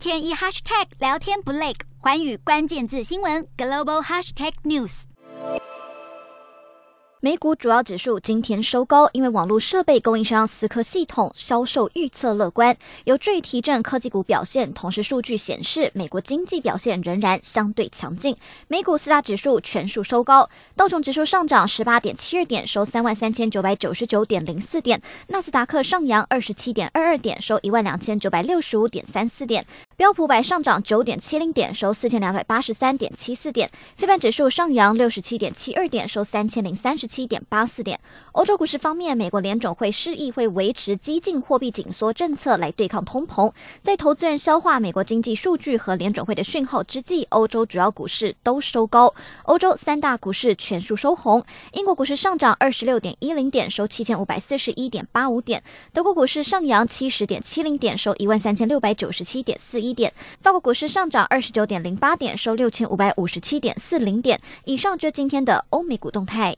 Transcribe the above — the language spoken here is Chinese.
天一 hashtag 聊天不累，寰宇关键字新闻 global hashtag news。美股主要指数今天收高，因为网络设备供应商思科系统销售预测乐观，有助于提振科技股表现。同时，数据显示美国经济表现仍然相对强劲。美股四大指数全数收高，道琼指数上涨十八点七二点，收三万三千九百九十九点零四点；纳斯达克上扬二十七点二二点，收一万两千九百六十五点三四点；标普百上涨九点七零点，收四千两百八十三点七四点；非半指数上扬六十七点七二点，收三千零三十。七点八四点。欧洲股市方面，美国联准会示意会维持激进货币紧缩政策来对抗通膨。在投资人消化美国经济数据和联准会的讯号之际，欧洲主要股市都收高。欧洲三大股市全数收红。英国股市上涨二十六点一零点，收七千五百四十一点八五点。德国股市上扬七十点七零点，收一万三千六百九十七点四一一点。法国股市上涨二十九点零八点，收六千五百五十七点四零点。以上就今天的欧美股动态。